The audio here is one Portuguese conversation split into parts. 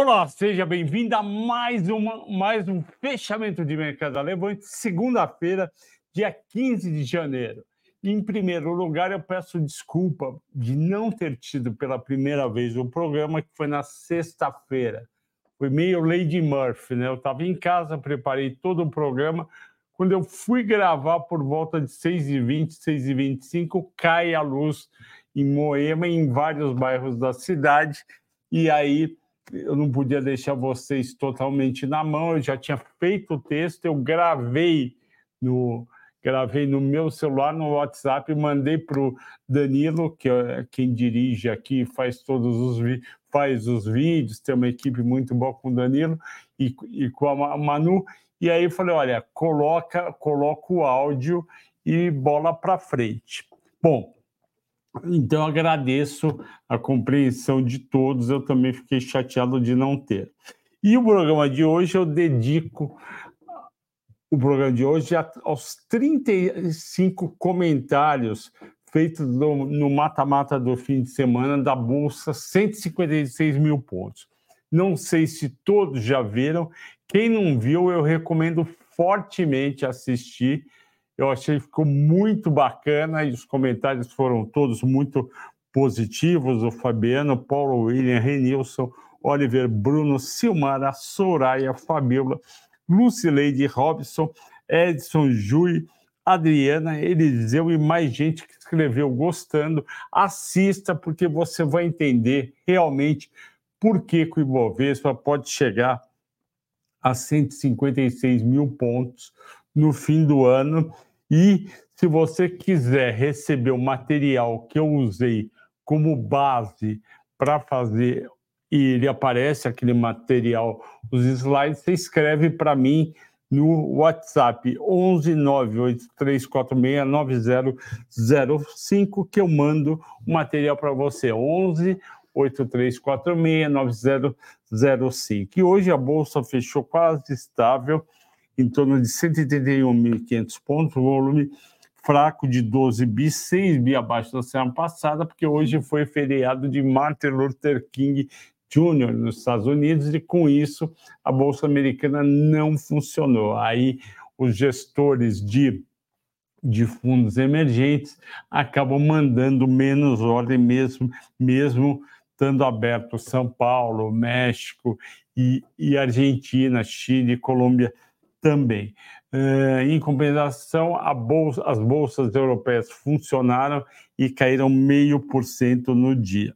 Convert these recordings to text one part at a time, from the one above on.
Olá, seja bem-vindo a mais, uma, mais um fechamento de mercado levante, segunda-feira, dia 15 de janeiro. Em primeiro lugar, eu peço desculpa de não ter tido pela primeira vez o programa, que foi na sexta-feira. Foi meio Lady Murphy, né? Eu estava em casa, preparei todo o programa. Quando eu fui gravar por volta de 6h20, 6h25, cai a luz em Moema, em vários bairros da cidade, e aí eu não podia deixar vocês totalmente na mão, eu já tinha feito o texto, eu gravei no, gravei no meu celular, no WhatsApp, mandei para o Danilo, que é quem dirige aqui, faz todos os faz os vídeos, tem uma equipe muito boa com o Danilo e, e com a Manu. E aí eu falei, olha, coloca, coloca o áudio e bola para frente. Bom, então agradeço a compreensão de todos, eu também fiquei chateado de não ter. E o programa de hoje eu dedico o programa de hoje aos 35 comentários feitos no mata-mata do fim de semana da Bolsa, 156 mil pontos. Não sei se todos já viram. Quem não viu, eu recomendo fortemente assistir. Eu achei que ficou muito bacana e os comentários foram todos muito positivos. O Fabiano, Paulo William, Renilson, Oliver, Bruno, Silmara, Soraya, Fabiola, Lucileide Robson, Edson Jui, Adriana, Eliseu e mais gente que escreveu gostando. Assista, porque você vai entender realmente por que, que o Ibovespa pode chegar a 156 mil pontos no fim do ano. E se você quiser receber o material que eu usei como base para fazer e ele aparece aquele material, os slides, você escreve para mim no WhatsApp 11 983469005 que eu mando o material para você. 11 83469005. E hoje a bolsa fechou quase estável, em torno de 181.500 pontos, volume fraco de 12 bi, 6 bi abaixo da semana passada, porque hoje foi feriado de Martin Luther King Júnior nos Estados Unidos e com isso a bolsa americana não funcionou. Aí os gestores de de fundos emergentes acabam mandando menos ordem mesmo mesmo estando aberto São Paulo, México e, e Argentina, Chile, Colômbia também. Uh, em compensação, bolsa, as bolsas europeias funcionaram e caíram meio por cento no dia.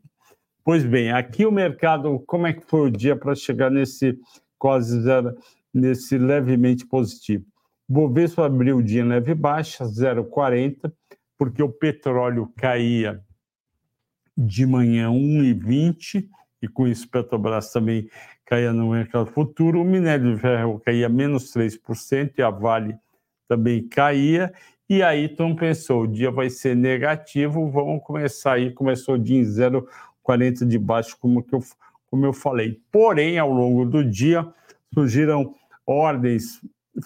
Pois bem, aqui o mercado, como é que foi o dia para chegar nesse quase zero, nesse levemente positivo? Bovespa abriu o dia em leve baixa, 0,40, porque o petróleo caía de manhã 1,20, e com isso Petrobras também caía no mercado futuro. O minério de ferro caía menos 3% e a Vale também caía. E aí Tom pensou, o dia vai ser negativo, vamos começar aí, começou o dia em 0,40, 40 de baixo, como, que eu, como eu falei. Porém, ao longo do dia, surgiram ordens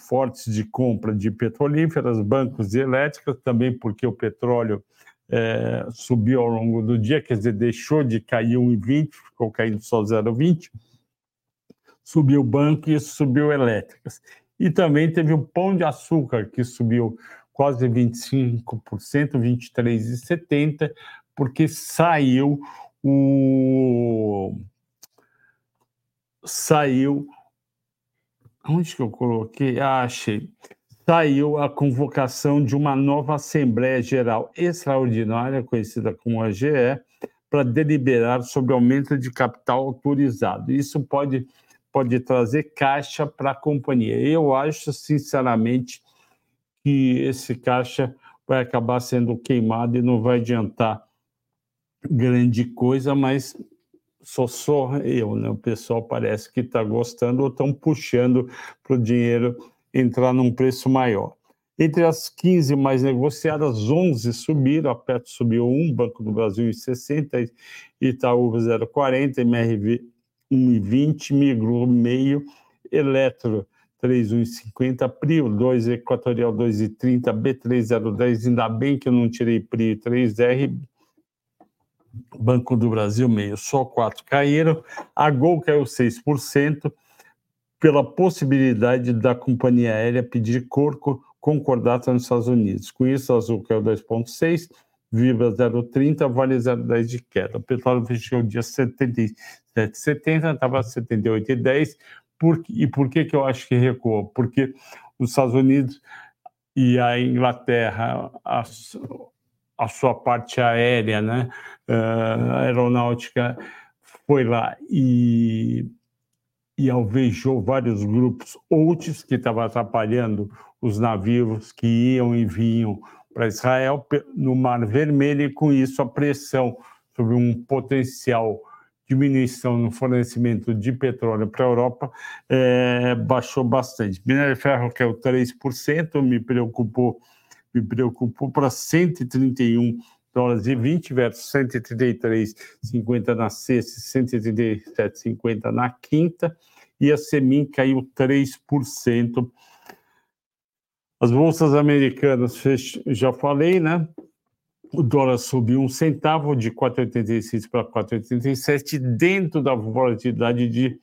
fortes de compra de petrolíferas, bancos e elétricas, também porque o petróleo é, subiu ao longo do dia, quer dizer, deixou de cair 1,20, ficou caindo só 0,20, subiu o banco isso subiu elétricas. E também teve o pão de açúcar, que subiu quase 25%, 23,70%, porque saiu o saiu onde que eu coloquei? Ah, achei. Saiu a convocação de uma nova Assembleia Geral Extraordinária, conhecida como AGE, para deliberar sobre aumento de capital autorizado. Isso pode, pode trazer caixa para a companhia. Eu acho, sinceramente, que esse caixa vai acabar sendo queimado e não vai adiantar grande coisa, mas sou só eu, né? O pessoal parece que está gostando ou estão puxando para o dinheiro entrar num preço maior. Entre as 15 mais negociadas, 11 subiram, a Petro subiu 1, Banco do Brasil em 60, Itaú 0,40, MRV 1,20, Migro meio, Eletro 3,150, Prio 2, Equatorial 2,30, B3 0,10, ainda bem que eu não tirei Prio 3R, Banco do Brasil, meio, só quatro caíram. A Gol caiu 6%, pela possibilidade da companhia aérea pedir corco concordata nos Estados Unidos. Com isso, a Azul caiu 2,6%, Vibra 0,30, Vale 0,10 de queda. O petróleo fechou o dia 77,70, estava 78,10. Por, e por que, que eu acho que recuou? Porque os Estados Unidos e a Inglaterra, a, a sua parte aérea, né, uh, aeronáutica, foi lá e, e alvejou vários grupos outros que estavam atrapalhando os navios que iam e vinham para Israel no Mar Vermelho, e com isso a pressão sobre um potencial diminuição no fornecimento de petróleo para a Europa é, baixou bastante. Minério de ferro caiu 3%, me preocupou, me preocupou para 131 dólares e 20 versus 133,50 na sexta e 137,50 na quinta, e a Semin caiu 3%. As bolsas americanas, já falei, né? o dólar subiu um centavo de 4,86 para 4,87, dentro da volatilidade de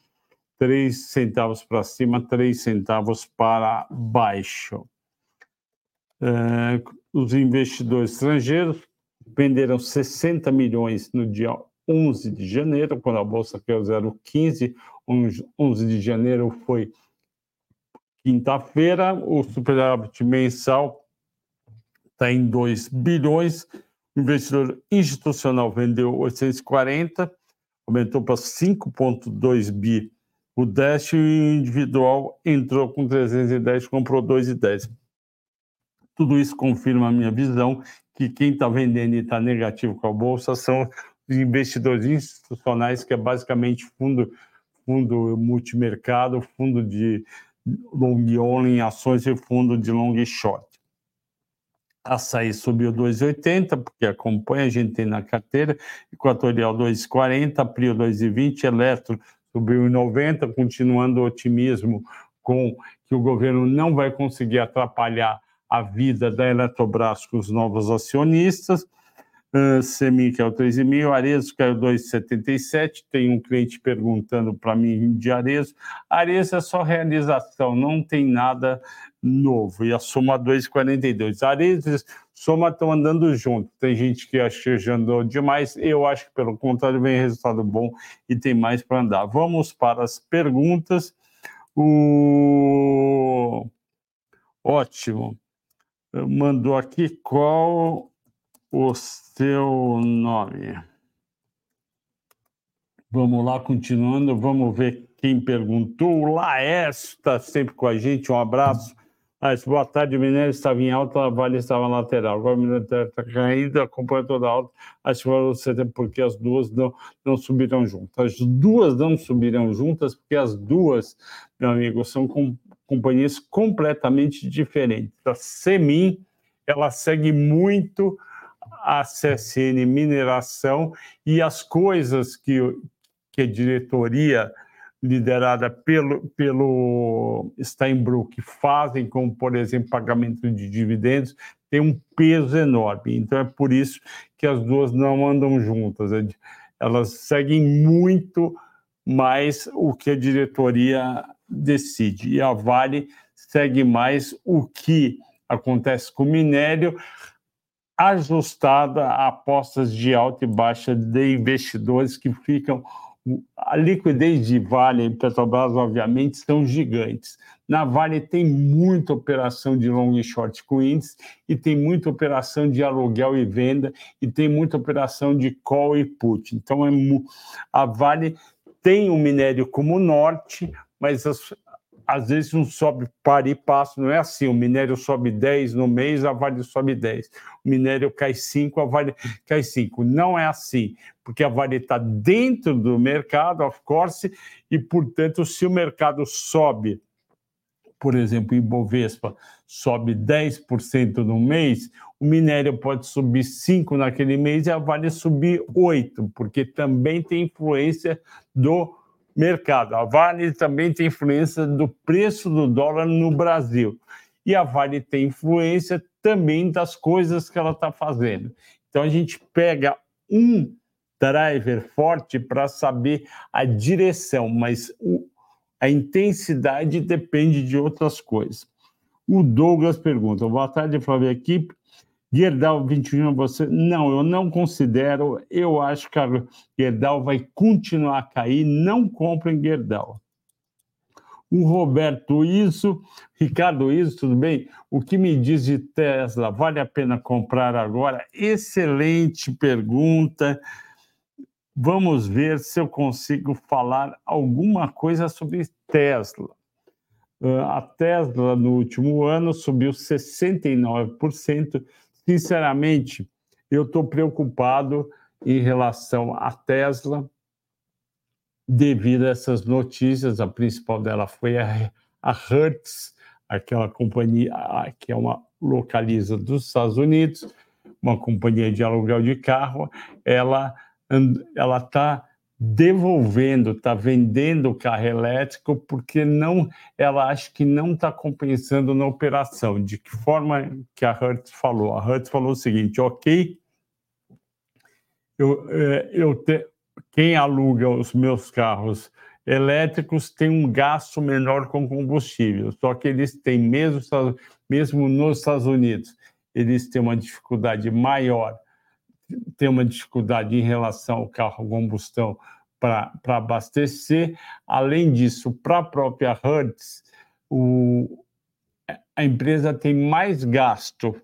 3 centavos para cima, 3 centavos para baixo. É, os investidores estrangeiros venderam 60 milhões no dia 11 de janeiro, quando a bolsa caiu 0,15. 11 de janeiro foi quinta-feira. O superávit mensal está em 2 bilhões. O investidor institucional vendeu 840, aumentou para 5,2 bi. O Dash individual entrou com 310, comprou 2,10. Tudo isso confirma a minha visão que quem está vendendo e está negativo com a bolsa são os investidores institucionais, que é basicamente fundo, fundo multimercado, fundo de long only em ações e fundo de long short. Açaí subiu 2,80, porque acompanha, a gente tem na carteira, Equatorial 2,40, Prio 2,20, Eletro subiu 1,90, continuando o otimismo com que o governo não vai conseguir atrapalhar a vida da Eletrobras com os novos acionistas. Uh, Semi caiu 3,5, Arezo caiu 2,77. Tem um cliente perguntando para mim de Arezo. Arezo é só realização, não tem nada novo, e a soma 2,42. Ares e soma estão andando junto. Tem gente que acha que já andou demais, eu acho que pelo contrário vem resultado bom e tem mais para andar. Vamos para as perguntas. O ótimo. Mandou aqui qual o seu nome. Vamos lá, continuando, vamos ver quem perguntou. O Laércio está sempre com a gente, um abraço. Ah, boa tarde, o minério estava em alta, a Vale estava lateral. Agora o minério está caindo, acompanha toda a alta. Acho que você porque as duas não, não subirão juntas. As duas não subirão juntas porque as duas, meu amigo, são com, companhias completamente diferentes. A Semin, ela segue muito a CSN Mineração e as coisas que, que a diretoria liderada pelo, pelo Steinbrück fazem, como, por exemplo, pagamento de dividendos, tem um peso enorme. Então, é por isso que as duas não andam juntas. Elas seguem muito mais o que a diretoria decide. E a Vale segue mais o que acontece com o minério, ajustada a apostas de alta e baixa de investidores que ficam a liquidez de Vale e Petrobras, obviamente, são gigantes. Na Vale tem muita operação de long e short com índice, e tem muita operação de aluguel e venda, e tem muita operação de call e put. Então, é, a Vale tem o minério como norte, mas as, às vezes não sobe para e passo, não é assim, o minério sobe 10 no mês, a Vale sobe 10. O minério cai 5, a Vale cai 5. Não é assim, porque a Vale está dentro do mercado, of course, e, portanto, se o mercado sobe, por exemplo, em Bovespa, sobe 10% no mês, o minério pode subir 5 naquele mês e a Vale subir 8, porque também tem influência do mercado. A Vale também tem influência do preço do dólar no Brasil. E a Vale tem influência também das coisas que ela está fazendo. Então a gente pega um driver forte para saber a direção, mas o, a intensidade depende de outras coisas. O Douglas pergunta: boa tarde, Flávia Equipe. Gerdau 21, você. Não, eu não considero. Eu acho que a Gerdau vai continuar a cair. Não comprem Gerdau. O Roberto Isso, Ricardo Isso, tudo bem? O que me diz de Tesla? Vale a pena comprar agora? Excelente pergunta. Vamos ver se eu consigo falar alguma coisa sobre Tesla. Ah, a Tesla, no último ano, subiu 69%. Sinceramente, eu estou preocupado em relação à Tesla, devido a essas notícias. A principal dela foi a, a Hertz, aquela companhia que é uma localiza dos Estados Unidos, uma companhia de aluguel de carro. Ela ela está devolvendo, está vendendo o carro elétrico porque não, ela acha que não está compensando na operação. De que forma que a Hertz falou? A Hertz falou o seguinte: ok, eu, é, eu te, quem aluga os meus carros elétricos tem um gasto menor com combustível, só que eles têm mesmo mesmo nos Estados Unidos eles têm uma dificuldade maior tem uma dificuldade em relação ao carro combustão para abastecer. Além disso, para a própria Hertz, o, a empresa tem mais gasto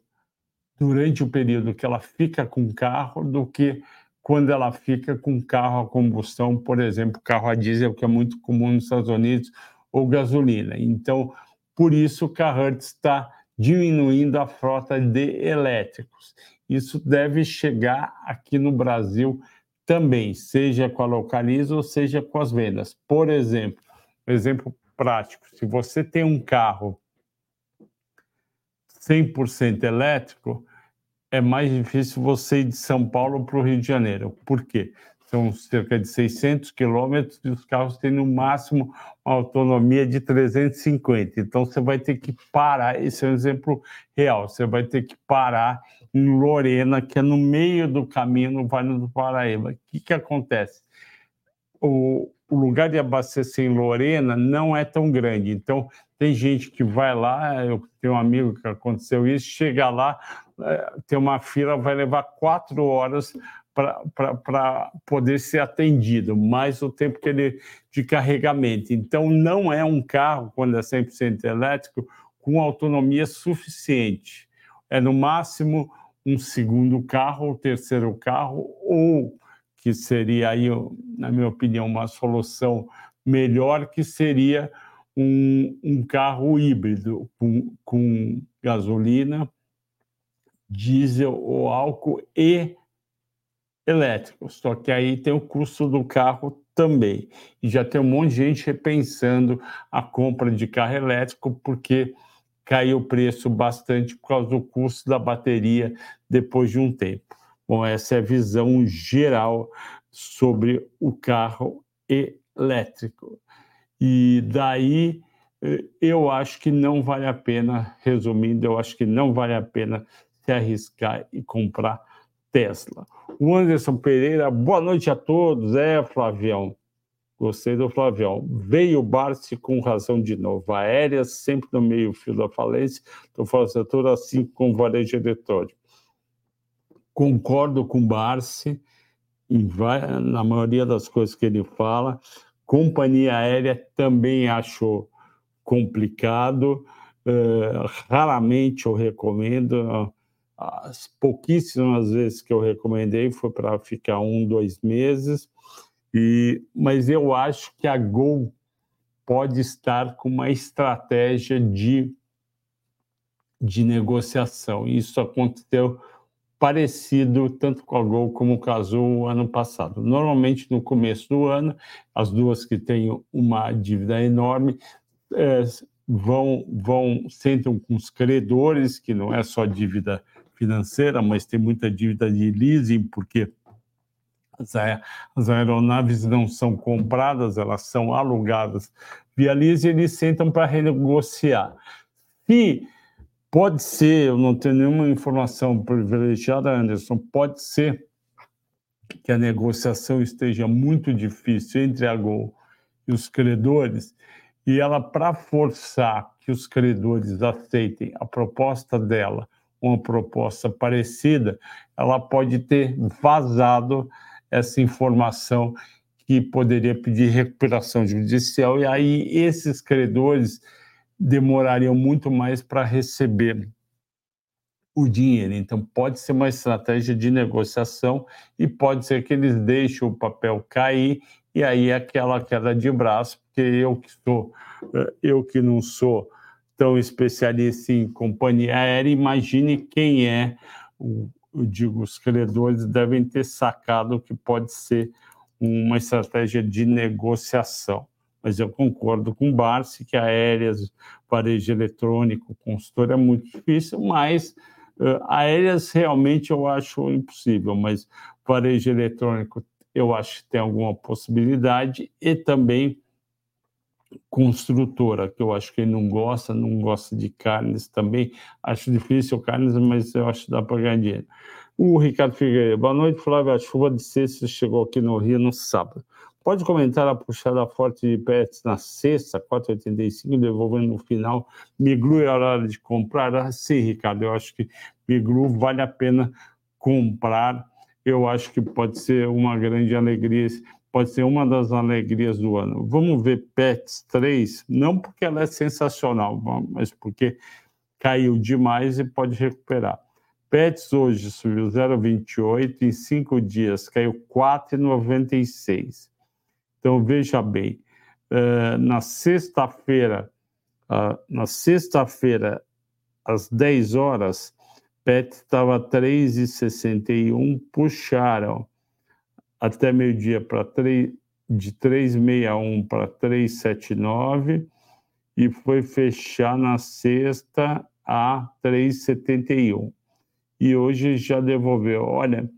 durante o período que ela fica com o carro do que quando ela fica com carro a combustão, por exemplo, carro a diesel, que é muito comum nos Estados Unidos, ou gasolina. Então, por isso que a Hertz está diminuindo a frota de elétricos isso deve chegar aqui no Brasil também, seja com a Localiza ou seja com as vendas. Por exemplo, exemplo prático, se você tem um carro 100% elétrico, é mais difícil você ir de São Paulo para o Rio de Janeiro. Por quê? São cerca de 600 quilômetros e os carros têm no máximo uma autonomia de 350. Então você vai ter que parar. Esse é um exemplo real. Você vai ter que parar em Lorena, que é no meio do caminho no Vale do Paraíba. O que, que acontece? O, o lugar de abastecer em Lorena não é tão grande. Então, tem gente que vai lá, eu tenho um amigo que aconteceu isso, chega lá, é, tem uma fila, vai levar quatro horas para poder ser atendido, mais o tempo que ele de carregamento. Então, não é um carro, quando é 100% elétrico, com autonomia suficiente. É no máximo um segundo carro ou terceiro carro, ou que seria aí, na minha opinião, uma solução melhor, que seria um, um carro híbrido com, com gasolina, diesel ou álcool e elétrico. Só que aí tem o custo do carro também. E já tem um monte de gente repensando a compra de carro elétrico, porque caiu o preço bastante por causa do custo da bateria depois de um tempo. Bom, essa é a visão geral sobre o carro elétrico. E daí eh, eu acho que não vale a pena, resumindo, eu acho que não vale a pena se arriscar e comprar Tesla. O Anderson Pereira, boa noite a todos. É, Flavião, Gostei do Flavião. Veio o Barsi com razão de novo. Aéreas sempre no meio fio da falência do setor, assim como o varejo eletrônico. Concordo com o Barsi na maioria das coisas que ele fala. Companhia aérea também acho complicado. Uh, raramente eu recomendo. As pouquíssimas vezes que eu recomendei foi para ficar um, dois meses e, mas eu acho que a Gol pode estar com uma estratégia de, de negociação. Isso aconteceu parecido tanto com a Gol como com a Azul ano passado. Normalmente, no começo do ano, as duas que têm uma dívida enorme é, vão, vão sentam com os credores, que não é só dívida financeira, mas tem muita dívida de leasing, porque as aeronaves não são compradas, elas são alugadas via lease e eles sentam para renegociar. Se pode ser, eu não tenho nenhuma informação privilegiada, Anderson, pode ser que a negociação esteja muito difícil entre a Gol e os credores, e ela, para forçar que os credores aceitem a proposta dela, uma proposta parecida, ela pode ter vazado essa informação que poderia pedir recuperação judicial, e aí esses credores demorariam muito mais para receber o dinheiro. Então, pode ser uma estratégia de negociação e pode ser que eles deixem o papel cair e aí é aquela queda de braço, porque eu que sou, eh, eu que não sou tão especialista em companhia aérea, imagine quem é, eu digo, os credores devem ter sacado que pode ser uma estratégia de negociação. Mas eu concordo com o Barsi que aéreas, varejo eletrônico, consultor é muito difícil, mas uh, aéreas realmente eu acho impossível, mas varejo eletrônico eu acho que tem alguma possibilidade e também construtora, que eu acho que ele não gosta, não gosta de carnes também. Acho difícil carnes, mas eu acho que dá para ganhar dinheiro. O Ricardo Figueiredo, boa noite, Flávio. A chuva de sexta chegou aqui no Rio no sábado. Pode comentar a puxada forte de Pets na sexta, 4,85, devolvendo no final. Miglu é hora de comprar? Ah, sim, Ricardo, eu acho que Miglu vale a pena comprar. Eu acho que pode ser uma grande alegria pode ser uma das alegrias do ano. Vamos ver Pets 3, não porque ela é sensacional, mas porque caiu demais e pode recuperar. Pets hoje subiu 0,28, em cinco dias caiu 4,96. Então veja bem, uh, na sexta-feira, na sexta-feira, às 10 horas, PET estava 3,61, puxaram até meio-dia para de 361 para 379 e foi fechar na sexta a 371. E hoje já devolveu. Olha,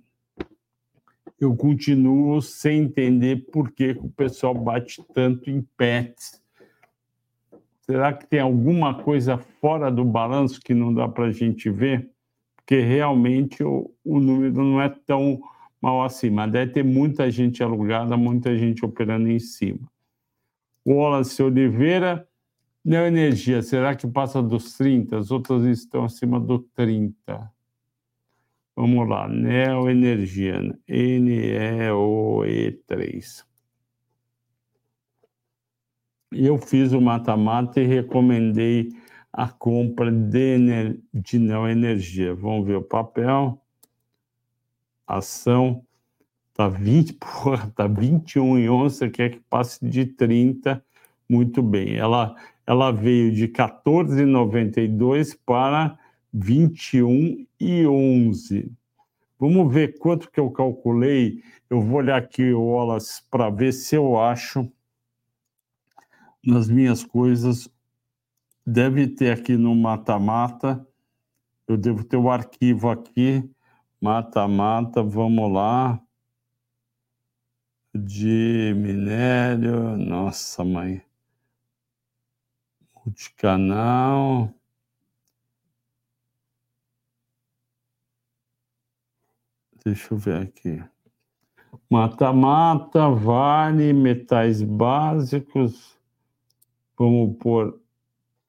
eu continuo sem entender por que o pessoal bate tanto em pets. Será que tem alguma coisa fora do balanço que não dá para a gente ver? Porque realmente o, o número não é tão mal acima. Deve ter muita gente alugada, muita gente operando em cima. O Wallace Oliveira, Neoenergia, será que passa dos 30? As outras estão acima do 30. Vamos lá, Neoenergia, NEOE3. Eu fiz o mata-mata e recomendei a compra de, de Neoenergia. Vamos ver o papel ação tá 20, porra, tá 21 e 11, você quer que passe de 30, muito bem. Ela, ela veio de 14,92 para 21 e 11. Vamos ver quanto que eu calculei. Eu vou olhar aqui o Wallace para ver se eu acho nas minhas coisas. Deve ter aqui no mata-mata. Eu devo ter o arquivo aqui Mata-mata, vamos lá. De minério, nossa mãe. Multicanal. Deixa eu ver aqui. Mata-mata, vale, metais básicos. Vamos por.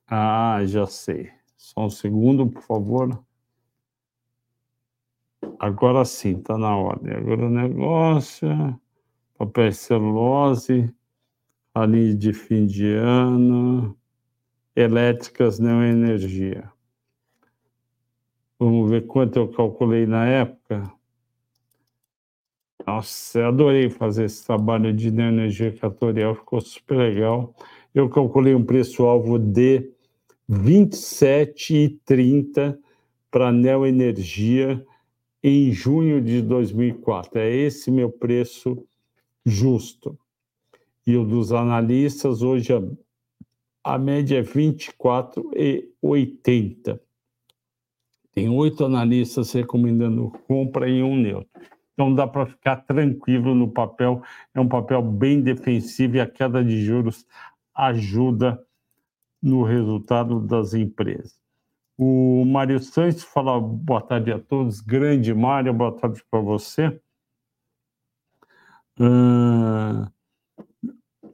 Ah, já sei. Só um segundo, por favor. Agora sim, está na ordem. Agora o negócio, papel celulose, a linha de fim de ano, elétricas não energia. Vamos ver quanto eu calculei na época. Nossa, adorei fazer esse trabalho de energia equatorial, ficou super legal. Eu calculei um preço-alvo de 27,30 para a Neoenergia em junho de 2004. É esse meu preço justo. E o dos analistas, hoje a, a média é 24,80. Tem oito analistas recomendando compra e um neutro. Então dá para ficar tranquilo no papel. É um papel bem defensivo e a queda de juros ajuda no resultado das empresas. O Mário Santos fala boa tarde a todos. Grande Mário, boa tarde para você. Uh,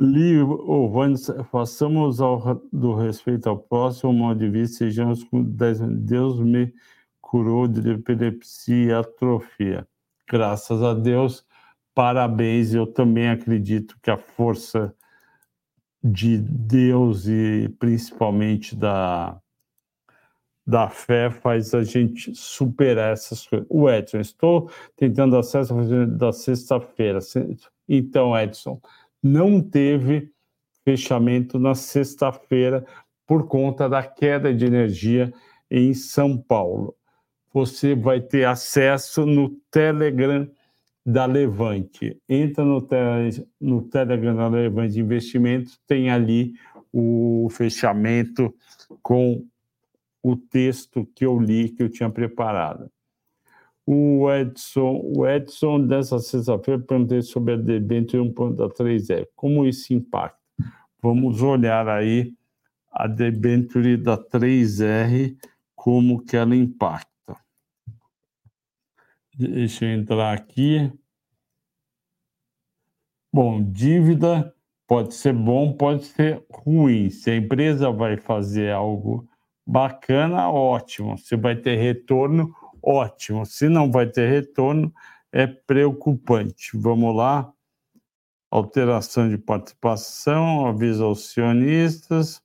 livro, oh, façamos ao, do respeito ao próximo, modo de vista, sejamos com Deus me curou de epilepsia e atrofia. Graças a Deus, parabéns. Eu também acredito que a força de Deus e principalmente da, da fé faz a gente superar essas coisas. O Edson, estou tentando acesso da sexta-feira. Então, Edson, não teve fechamento na sexta-feira por conta da queda de energia em São Paulo. Você vai ter acesso no Telegram da Levante. Entra no, tele, no Telegram da Levante Investimentos, tem ali o fechamento com o texto que eu li, que eu tinha preparado. O Edson, o Edson dessa sexta-feira, perguntei sobre a debênture 1.3E. Como isso impacta? Vamos olhar aí a debênture da 3R, como que ela impacta. Deixa eu entrar aqui. Bom, dívida pode ser bom, pode ser ruim. Se a empresa vai fazer algo bacana, ótimo. Se vai ter retorno, ótimo. Se não vai ter retorno, é preocupante. Vamos lá. Alteração de participação, aviso aos acionistas.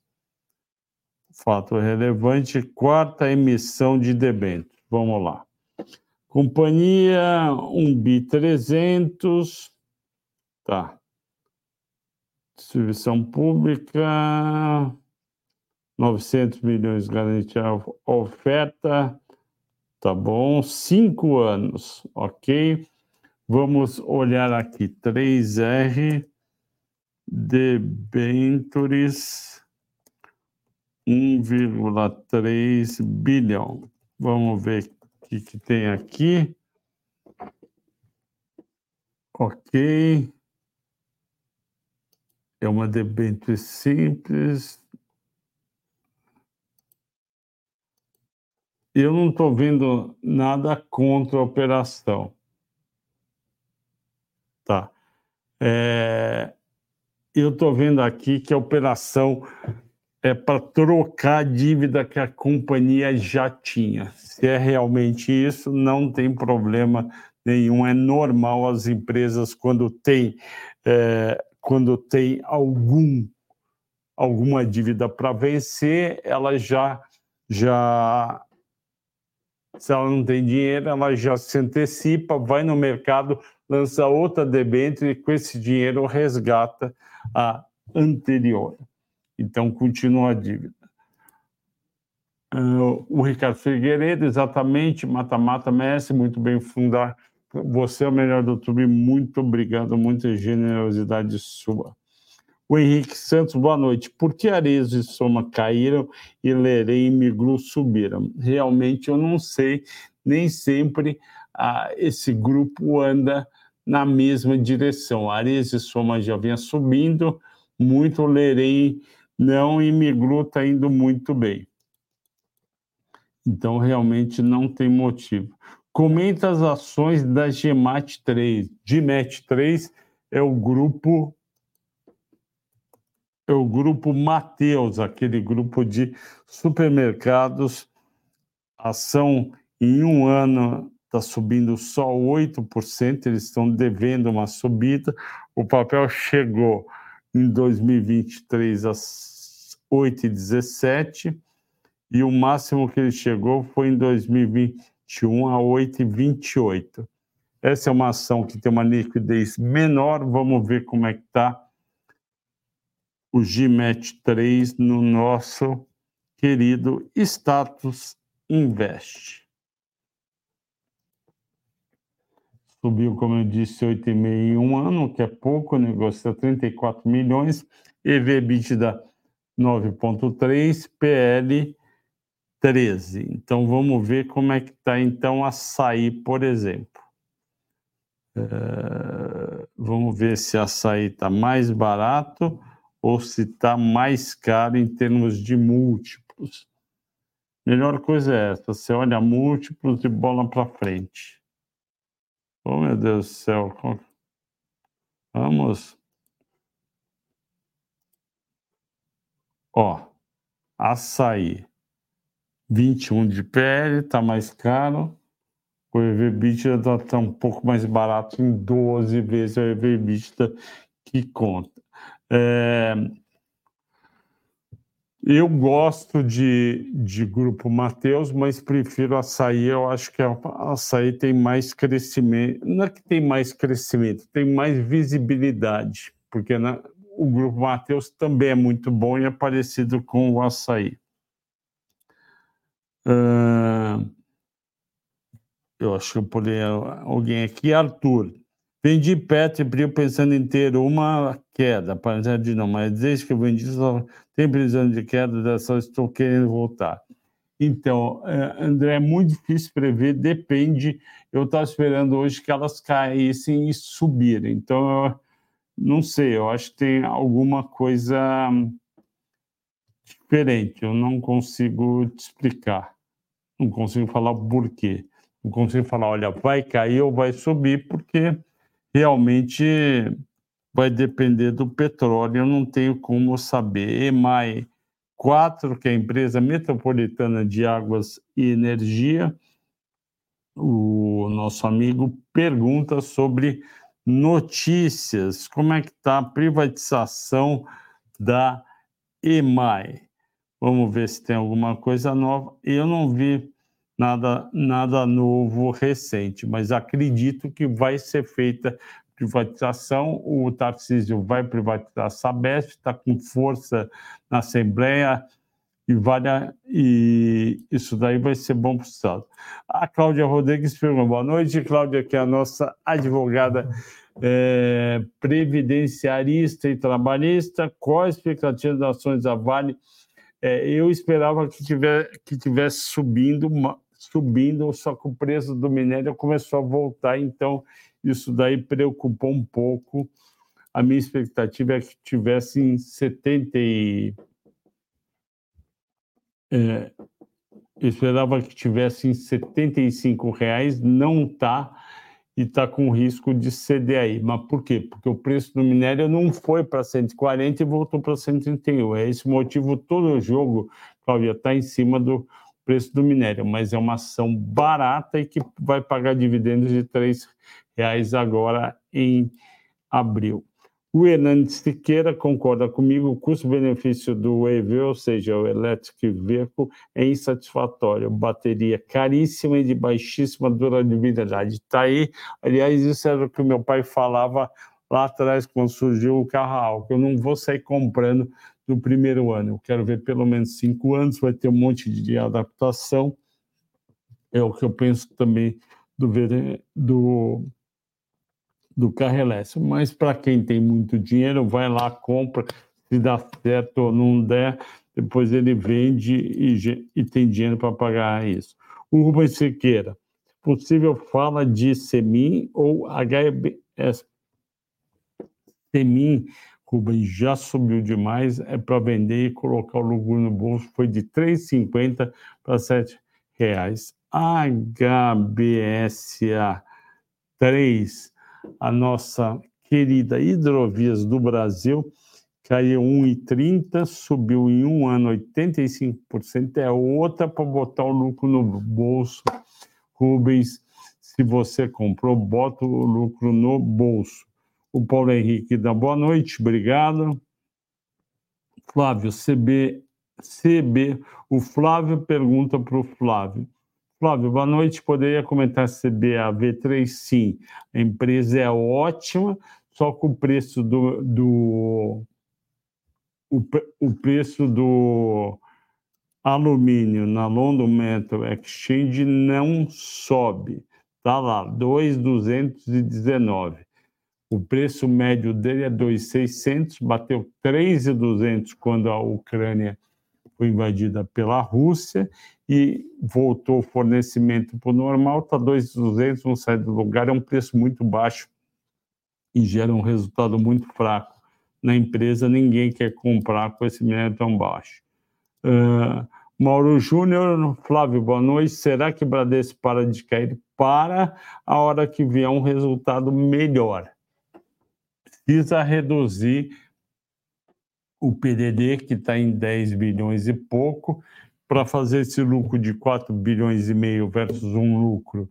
Fato relevante. Quarta emissão de debêntures. Vamos lá. Companhia 1B300, tá. Distribuição pública, 900 milhões garantia oferta, tá bom? Cinco anos, ok? Vamos olhar aqui, 3R, debentures, 1,3 bilhão. Vamos ver que, que tem aqui? Ok. É uma debênture simples. Eu não estou vendo nada contra a operação. Tá. É, eu estou vendo aqui que a operação é para trocar a dívida que a companhia já tinha. Se é realmente isso, não tem problema nenhum. É normal as empresas, quando tem, é, quando tem algum, alguma dívida para vencer, ela já, já. Se ela não tem dinheiro, ela já se antecipa, vai no mercado, lança outra debênture e com esse dinheiro resgata a anterior. Então, continua a dívida. Uh, o Ricardo Figueiredo, exatamente, mata-mata, Messi, muito bem fundar. Você é o melhor do YouTube, muito obrigado, muita generosidade sua. O Henrique Santos, boa noite. Por que Arezo e Soma caíram e Lerei e Miglu subiram? Realmente eu não sei, nem sempre ah, esse grupo anda na mesma direção. Arezo e Soma já vinha subindo, muito Lerei não imigrou, está indo muito bem. Então, realmente não tem motivo. Comenta as ações da GMAT 3. GMAT 3 é o grupo é o grupo Mateus, aquele grupo de supermercados. Ação em um ano está subindo só 8%, eles estão devendo uma subida. O papel chegou em 2023 às 8h17 e o máximo que ele chegou foi em 2021 a 8h28. Essa é uma ação que tem uma liquidez menor, vamos ver como é que está o GMET 3 no nosso querido Status Invest. subiu, como eu disse, 8,5 em um ano, que é pouco, negócio 34 milhões, EV EBITDA 9,3, PL 13. Então vamos ver como é que está então açaí, por exemplo. Uh, vamos ver se açaí está mais barato ou se está mais caro em termos de múltiplos. Melhor coisa é essa, você olha múltiplos e bola para frente. Oh, meu Deus do céu. Vamos. Ó, açaí. 21 de pele, tá mais caro. O EV/EBITDA tá, tá um pouco mais barato em 12 vezes o EV/EBITDA que conta. É, eu gosto de, de Grupo Mateus, mas prefiro açaí. Eu acho que a açaí tem mais crescimento. Não é que tem mais crescimento, tem mais visibilidade, porque na, o Grupo Mateus também é muito bom e é parecido com o açaí. Uh, eu acho que eu pulei alguém aqui. Arthur. Vendi Petri pensando em ter uma queda, para de não, mas desde que eu vendi só tem previsão de queda, só estou querendo voltar. Então, é, André, é muito difícil prever, depende. Eu estava esperando hoje que elas caíssem e subirem. Então, eu não sei, eu acho que tem alguma coisa diferente. Eu não consigo te explicar. Não consigo falar o porquê. Não consigo falar, olha, vai cair ou vai subir, porque realmente vai depender do petróleo, eu não tenho como saber. EMAI 4, que é a empresa metropolitana de águas e energia, o nosso amigo pergunta sobre notícias, como é que está a privatização da EMAI. Vamos ver se tem alguma coisa nova. Eu não vi nada, nada novo recente, mas acredito que vai ser feita privatização. O Tarcísio vai privatizar a Sabesp, está com força na Assembleia e, vale, e isso daí vai ser bom para o Estado. A Cláudia Rodrigues perguntou: boa noite, Cláudia, que é a nossa advogada é, previdenciarista e trabalhista. Qual a expectativa das ações da Vale? É, eu esperava que, tiver, que tivesse subindo subindo, só que o preço do minério começou a voltar, então isso daí preocupou um pouco. A minha expectativa é que tivesse em 70 e... É, esperava que tivesse em 75 reais, não está e está com risco de ceder aí. Mas por quê? Porque o preço do minério não foi para 140 e voltou para 131. É esse motivo todo o jogo, Cláudia, está em cima do preço do minério, mas é uma ação barata e que vai pagar dividendos de R$ reais agora em abril. O Hernandes Siqueira concorda comigo, o custo-benefício do EV, ou seja, o Electric Vehicle, é insatisfatório. Bateria caríssima e de baixíssima durabilidade. Está aí, aliás, isso era o que meu pai falava lá atrás, quando surgiu o carro álcool. Eu não vou sair comprando no primeiro ano. Eu quero ver pelo menos cinco anos, vai ter um monte de adaptação. É o que eu penso também do, do, do elétrico. Mas para quem tem muito dinheiro, vai lá, compra, se dá certo ou não der, depois ele vende e, e tem dinheiro para pagar isso. O Rubens Siqueira, se possível, fala de SEMIN ou HBS. SEMIN Rubens já subiu demais, é para vender e colocar o lucro no bolso, foi de R$ 3,50 para R$ 7,00. HBSA 3, a nossa querida Hidrovias do Brasil, caiu 1,30, subiu em um ano 85%, é outra para botar o lucro no bolso. Rubens, se você comprou, bota o lucro no bolso. O Paulo Henrique dá boa noite, obrigado. Flávio, CB, CB, o Flávio pergunta para o Flávio. Flávio, boa noite. Poderia comentar CBAV3? Sim, a empresa é ótima, só que o preço do, do o, o preço do alumínio na London Metal Exchange não sobe. Está lá, 2,219. O preço médio dele é 2,600, bateu 3,200 quando a Ucrânia foi invadida pela Rússia e voltou o fornecimento para o normal, está 2,200, não sai do lugar, é um preço muito baixo e gera um resultado muito fraco na empresa, ninguém quer comprar com esse minério tão baixo. Uh, Mauro Júnior, Flávio, boa noite. Será que Bradesco para de cair? Para a hora que vier um resultado melhor precisa reduzir o PDD, que está em 10 bilhões e pouco, para fazer esse lucro de 4 bilhões e meio versus um lucro.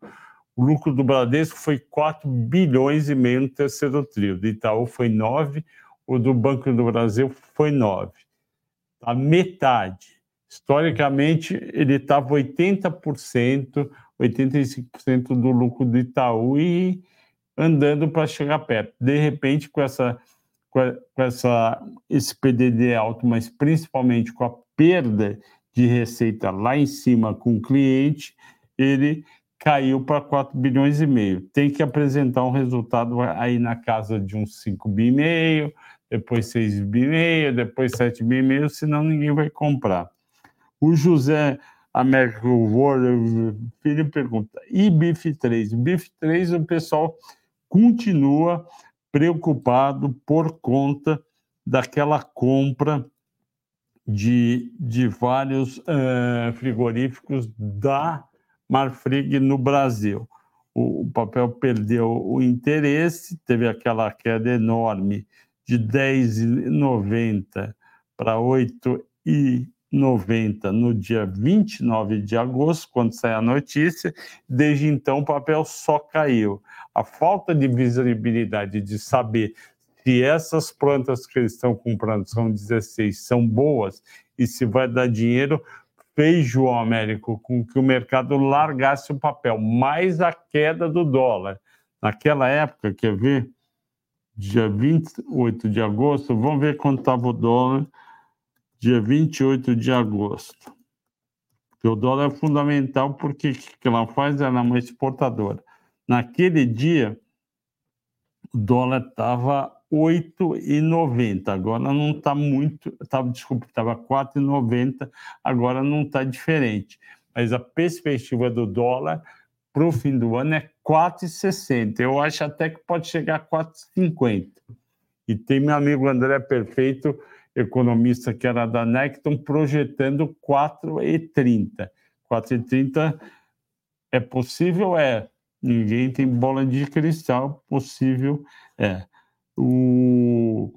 O lucro do Bradesco foi 4 bilhões e meio no terceiro trio, do Itaú foi 9, o do Banco do Brasil foi 9. A metade. Historicamente, ele estava 80%, 85% do lucro do Itaú e andando para chegar perto. De repente, com essa com essa, esse PDD alto, mas principalmente com a perda de receita lá em cima com o cliente, ele caiu para 4 bilhões e meio. Tem que apresentar um resultado aí na casa de uns 5 bi meio, depois 6 bi meio, depois 7 bi meio, senão ninguém vai comprar. O José Américo filho pergunta, e BIF 3? BIF 3 o pessoal continua preocupado por conta daquela compra de, de vários uh, frigoríficos da Marfrig no Brasil. O, o, papel perdeu o interesse, teve aquela queda enorme de 10,90 para 8,90 no dia 29 de agosto, quando saiu a notícia. Desde então, o papel só caiu a falta de visibilidade de saber se essas plantas que eles estão comprando são 16 são boas e se vai dar dinheiro fez João Américo com que o mercado largasse o papel, mais a queda do dólar. Naquela época, quer ver? Dia 28 de agosto, vamos ver quanto estava o dólar dia 28 de agosto. Porque o dólar é fundamental porque o que ela faz? Ela é uma exportadora. Naquele dia, o dólar estava 8,90. Agora não está muito, tava, desculpa, estava 4,90, agora não está diferente. Mas a perspectiva do dólar para o fim do ano é 4,60. Eu acho até que pode chegar a 4,50. E tem meu amigo André Perfeito, economista que era da Necton, projetando 4,30. 4,30 é possível? É. Ninguém tem bola de cristal possível. É. O,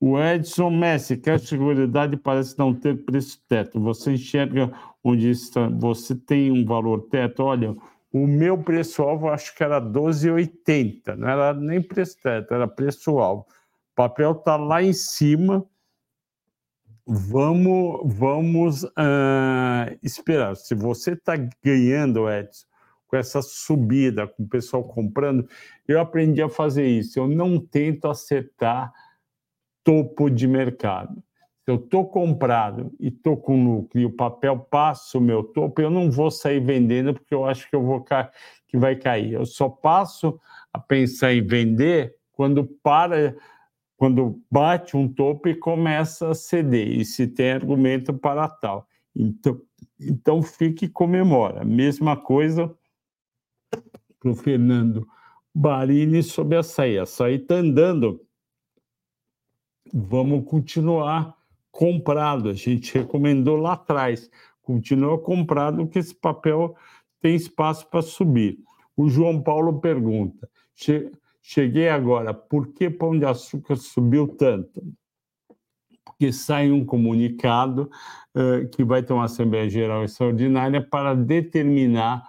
o Edson Messi, que a seguridade parece não ter preço teto. Você enxerga onde está, você tem um valor teto? Olha, o meu preço-alvo acho que era 12,80, não era nem preço teto, era preço-alvo. Papel está lá em cima. Vamos, vamos uh, esperar. Se você está ganhando, Edson, com essa subida, com o pessoal comprando, eu aprendi a fazer isso. Eu não tento acertar topo de mercado. Se eu estou comprado e estou com lucro e o papel passa o meu topo, eu não vou sair vendendo porque eu acho que eu vou que vai cair. Eu só passo a pensar em vender quando para, quando bate um topo e começa a ceder. E se tem argumento para tal. Então, então fique e comemora. Mesma coisa para o Fernando Barini sobre açaí. Açaí está andando. Vamos continuar comprado. A gente recomendou lá atrás. Continua comprado, porque esse papel tem espaço para subir. O João Paulo pergunta: cheguei agora, por que pão de açúcar subiu tanto? Porque sai um comunicado uh, que vai ter uma Assembleia Geral Extraordinária para determinar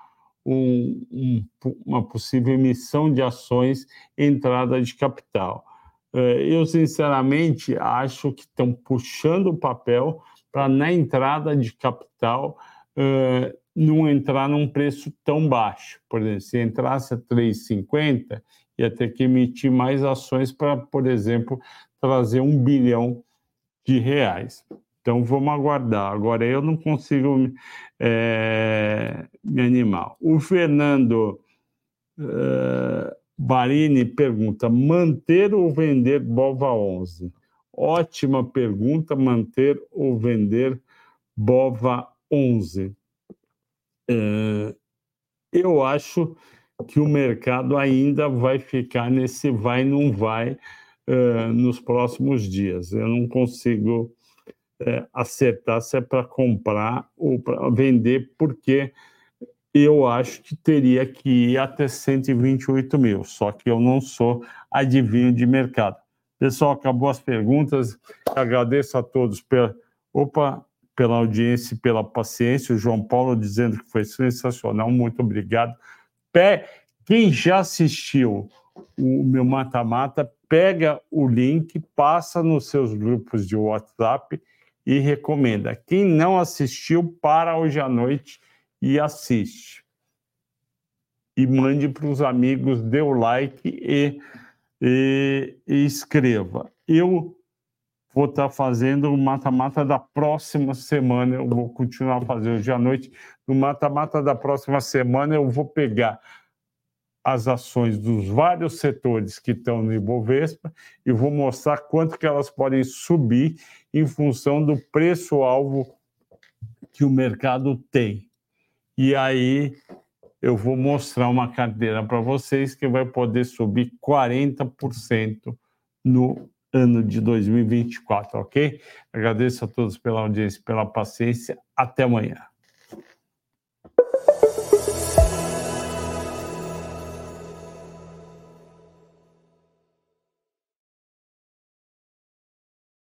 um, um, uma possível emissão de ações, entrada de capital. Eh, eu, sinceramente, acho que estão puxando o papel para, na entrada de capital, uh, não entrar num preço tão baixo. Por exemplo, se entrasse a 3,50, ia ter que emitir mais ações para, por exemplo, trazer um bilhão de reais. Então vamos aguardar. Agora eu não consigo é, me animar. O Fernando é, Barini pergunta: manter ou vender Bova 11? Ótima pergunta, manter ou vender Bova 11. É, eu acho que o mercado ainda vai ficar nesse vai não vai uh, nos próximos dias. Eu não consigo é, acertar se é para comprar ou para vender, porque eu acho que teria que ir até 128 mil, só que eu não sou adivinho de mercado. Pessoal, acabou as perguntas. Agradeço a todos pela, opa, pela audiência e pela paciência. O João Paulo dizendo que foi sensacional. Muito obrigado. Quem já assistiu o meu mata-mata, pega o link, passa nos seus grupos de WhatsApp e recomenda. Quem não assistiu, para hoje à noite e assiste. E mande para os amigos, dê o like e, e, e escreva. Eu vou estar fazendo o mata-mata da próxima semana. Eu vou continuar fazendo hoje à noite. No mata-mata da próxima semana, eu vou pegar as ações dos vários setores que estão no Ibovespa e vou mostrar quanto que elas podem subir em função do preço-alvo que o mercado tem. E aí eu vou mostrar uma carteira para vocês que vai poder subir 40% no ano de 2024, ok? Agradeço a todos pela audiência, pela paciência. Até amanhã.